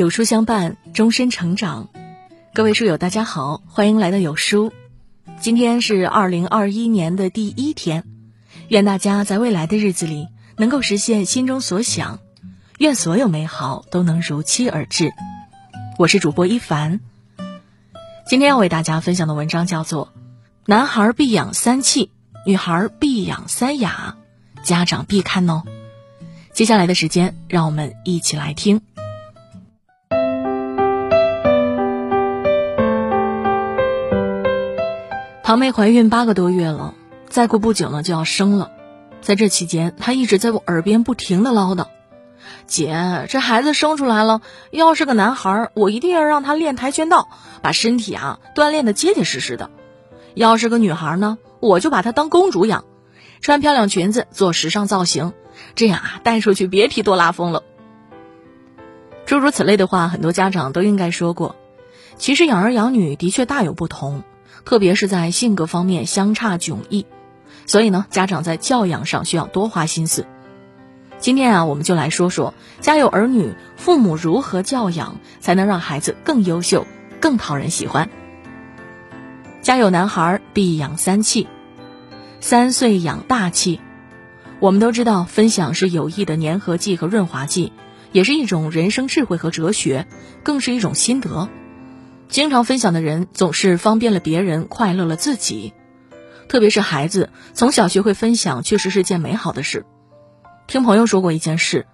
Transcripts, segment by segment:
有书相伴，终身成长。各位书友，大家好，欢迎来到有书。今天是二零二一年的第一天，愿大家在未来的日子里能够实现心中所想，愿所有美好都能如期而至。我是主播一凡，今天要为大家分享的文章叫做《男孩必养三气，女孩必养三雅》，家长必看哦。接下来的时间，让我们一起来听。堂妹怀孕八个多月了，再过不久呢就要生了。在这期间，她一直在我耳边不停的唠叨：“姐，这孩子生出来了，要是个男孩，我一定要让他练跆拳道，把身体啊锻炼的结结实实的；要是个女孩呢，我就把她当公主养，穿漂亮裙子，做时尚造型，这样啊带出去别提多拉风了。”诸如此类的话，很多家长都应该说过。其实养儿养女的确大有不同。特别是在性格方面相差迥异，所以呢，家长在教养上需要多花心思。今天啊，我们就来说说家有儿女，父母如何教养才能让孩子更优秀、更讨人喜欢。家有男孩必养三气，三岁养大气。我们都知道，分享是有益的粘合剂和润滑剂，也是一种人生智慧和哲学，更是一种心得。经常分享的人总是方便了别人，快乐了自己。特别是孩子从小学会分享，确实是件美好的事。听朋友说过一件事，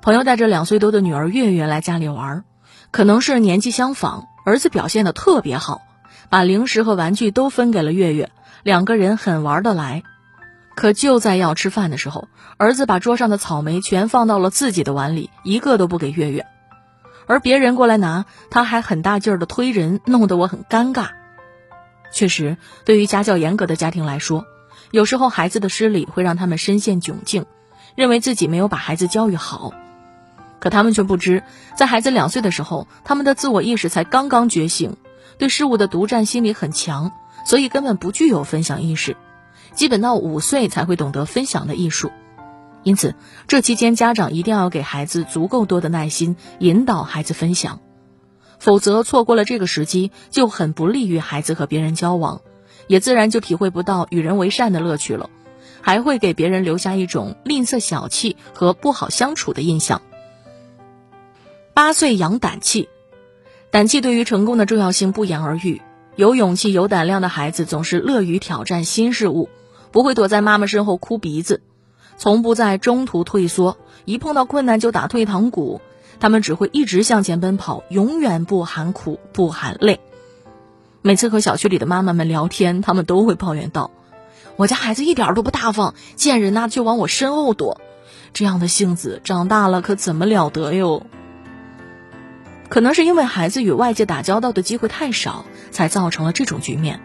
朋友带着两岁多的女儿月月来家里玩，可能是年纪相仿，儿子表现的特别好，把零食和玩具都分给了月月，两个人很玩得来。可就在要吃饭的时候，儿子把桌上的草莓全放到了自己的碗里，一个都不给月月。而别人过来拿，他还很大劲儿的推人，弄得我很尴尬。确实，对于家教严格的家庭来说，有时候孩子的失礼会让他们深陷窘境，认为自己没有把孩子教育好。可他们却不知，在孩子两岁的时候，他们的自我意识才刚刚觉醒，对事物的独占心理很强，所以根本不具有分享意识，基本到五岁才会懂得分享的艺术。因此，这期间家长一定要给孩子足够多的耐心，引导孩子分享，否则错过了这个时机，就很不利于孩子和别人交往，也自然就体会不到与人为善的乐趣了，还会给别人留下一种吝啬小气和不好相处的印象。八岁养胆气，胆气对于成功的重要性不言而喻。有勇气、有胆量的孩子总是乐于挑战新事物，不会躲在妈妈身后哭鼻子。从不在中途退缩，一碰到困难就打退堂鼓，他们只会一直向前奔跑，永远不喊苦不喊累。每次和小区里的妈妈们聊天，他们都会抱怨道：“我家孩子一点都不大方，见人呐就往我身后躲，这样的性子长大了可怎么了得哟？”可能是因为孩子与外界打交道的机会太少，才造成了这种局面。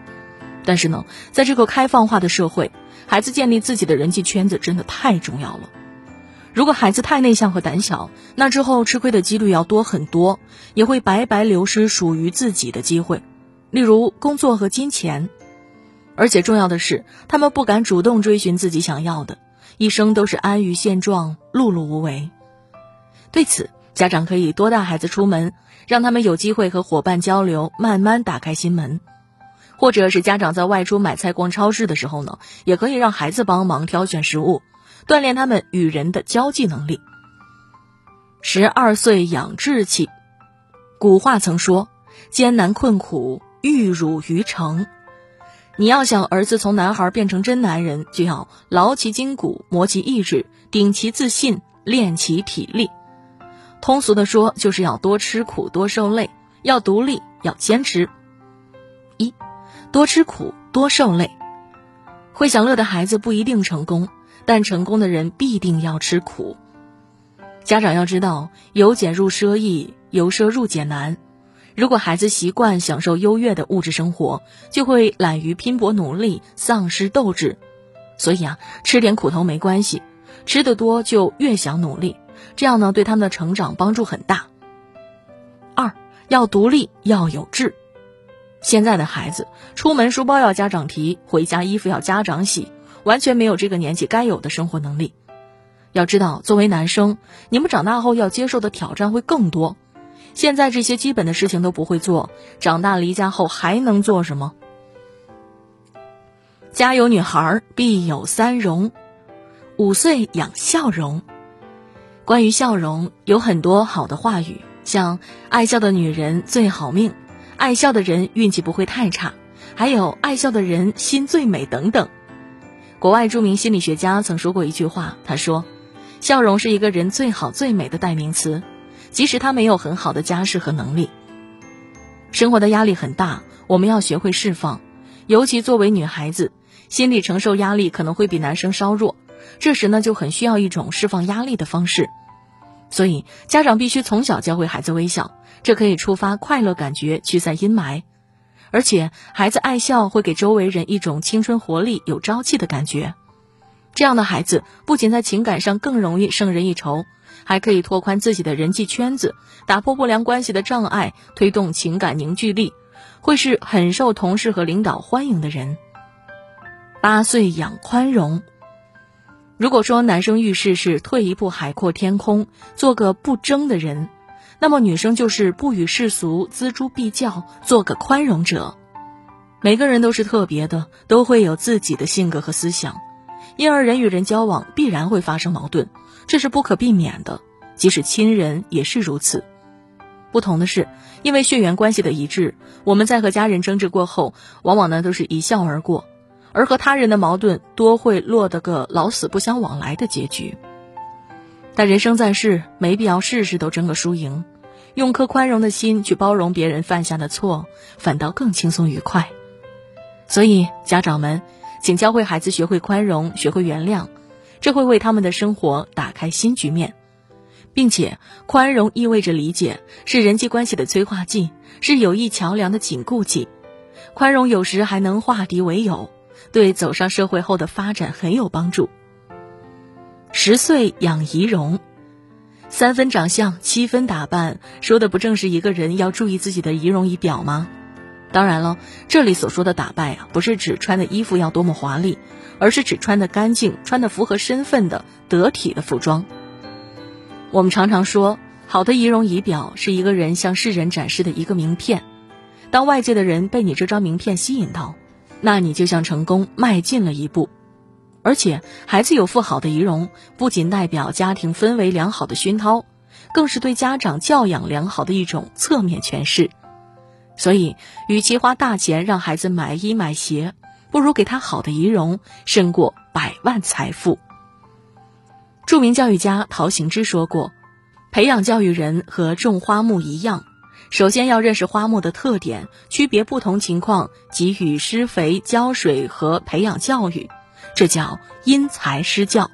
但是呢，在这个开放化的社会，孩子建立自己的人际圈子真的太重要了。如果孩子太内向和胆小，那之后吃亏的几率要多很多，也会白白流失属于自己的机会，例如工作和金钱。而且重要的是，他们不敢主动追寻自己想要的，一生都是安于现状、碌碌无为。对此，家长可以多带孩子出门，让他们有机会和伙伴交流，慢慢打开心门。或者是家长在外出买菜、逛超市的时候呢，也可以让孩子帮忙挑选食物，锻炼他们与人的交际能力。十二岁养志气，古话曾说：“艰难困苦，玉汝于成。”你要想儿子从男孩变成真男人，就要劳其筋骨，磨其意志，顶其自信，练其体力。通俗的说，就是要多吃苦，多受累，要独立，要坚持。多吃苦，多受累。会享乐的孩子不一定成功，但成功的人必定要吃苦。家长要知道，由俭入奢易，由奢入俭难。如果孩子习惯享受优越的物质生活，就会懒于拼搏努力，丧失斗志。所以啊，吃点苦头没关系，吃得多就越想努力，这样呢，对他们的成长帮助很大。二要独立，要有志。现在的孩子出门书包要家长提，回家衣服要家长洗，完全没有这个年纪该有的生活能力。要知道，作为男生，你们长大后要接受的挑战会更多。现在这些基本的事情都不会做，长大离家后还能做什么？家有女孩必有三容，五岁养笑容。关于笑容，有很多好的话语，像爱笑的女人最好命，爱笑的人运气不会太差，还有爱笑的人心最美等等。国外著名心理学家曾说过一句话，他说：“笑容是一个人最好最美的代名词，即使他没有很好的家世和能力。”生活的压力很大，我们要学会释放，尤其作为女孩子。心理承受压力可能会比男生稍弱，这时呢就很需要一种释放压力的方式，所以家长必须从小教会孩子微笑，这可以触发快乐感觉，驱散阴霾，而且孩子爱笑会给周围人一种青春活力、有朝气的感觉，这样的孩子不仅在情感上更容易胜人一筹，还可以拓宽自己的人际圈子，打破不良关系的障碍，推动情感凝聚力，会是很受同事和领导欢迎的人。八岁养宽容。如果说男生遇事是退一步海阔天空，做个不争的人，那么女生就是不与世俗锱铢必较，做个宽容者。每个人都是特别的，都会有自己的性格和思想，因而人与人交往必然会发生矛盾，这是不可避免的。即使亲人也是如此。不同的是，因为血缘关系的一致，我们在和家人争执过后，往往呢都是一笑而过。而和他人的矛盾多会落得个老死不相往来的结局。但人生在世，没必要事事都争个输赢，用颗宽容的心去包容别人犯下的错，反倒更轻松愉快。所以，家长们，请教会孩子学会宽容，学会原谅，这会为他们的生活打开新局面，并且，宽容意味着理解，是人际关系的催化剂，是友谊桥梁的紧固剂。宽容有时还能化敌为友。对走上社会后的发展很有帮助。十岁养仪容，三分长相，七分打扮，说的不正是一个人要注意自己的仪容仪表吗？当然了，这里所说的打扮啊，不是指穿的衣服要多么华丽，而是指穿的干净、穿的符合身份的得体的服装。我们常常说，好的仪容仪表是一个人向世人展示的一个名片。当外界的人被你这张名片吸引到。那你就向成功迈进了一步，而且孩子有副好的仪容，不仅代表家庭氛围良好的熏陶，更是对家长教养良好的一种侧面诠释。所以，与其花大钱让孩子买衣买鞋，不如给他好的仪容，胜过百万财富。著名教育家陶行知说过：“培养教育人和种花木一样。”首先要认识花木的特点，区别不同情况，给予施肥、浇水和培养教育，这叫因材施教。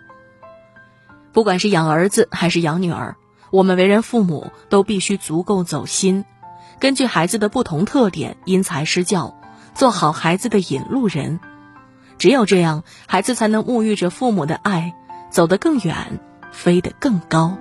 不管是养儿子还是养女儿，我们为人父母都必须足够走心，根据孩子的不同特点因材施教，做好孩子的引路人。只有这样，孩子才能沐浴着父母的爱，走得更远，飞得更高。